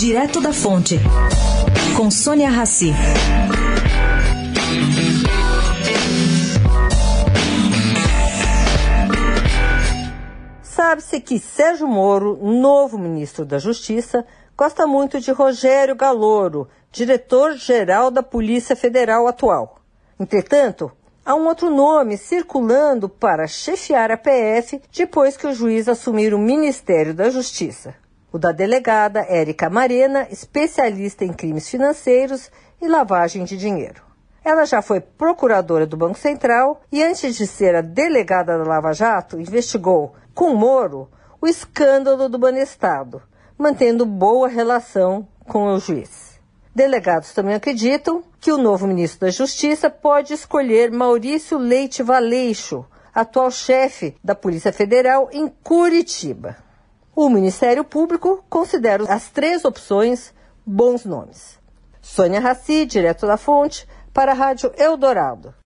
Direto da Fonte, com Sônia Rassi. Sabe-se que Sérgio Moro, novo ministro da Justiça, gosta muito de Rogério Galouro, diretor-geral da Polícia Federal atual. Entretanto, há um outro nome circulando para chefiar a PF depois que o juiz assumir o Ministério da Justiça. O da delegada Érica Marena, especialista em crimes financeiros e lavagem de dinheiro. Ela já foi procuradora do Banco Central e, antes de ser a delegada da Lava Jato, investigou, com Moro, o escândalo do Banestado, mantendo boa relação com o juiz. Delegados também acreditam que o novo ministro da Justiça pode escolher Maurício Leite Valeixo, atual chefe da Polícia Federal em Curitiba. O Ministério Público considera as três opções bons nomes. Sônia Raci, direto da fonte, para a Rádio Eldorado.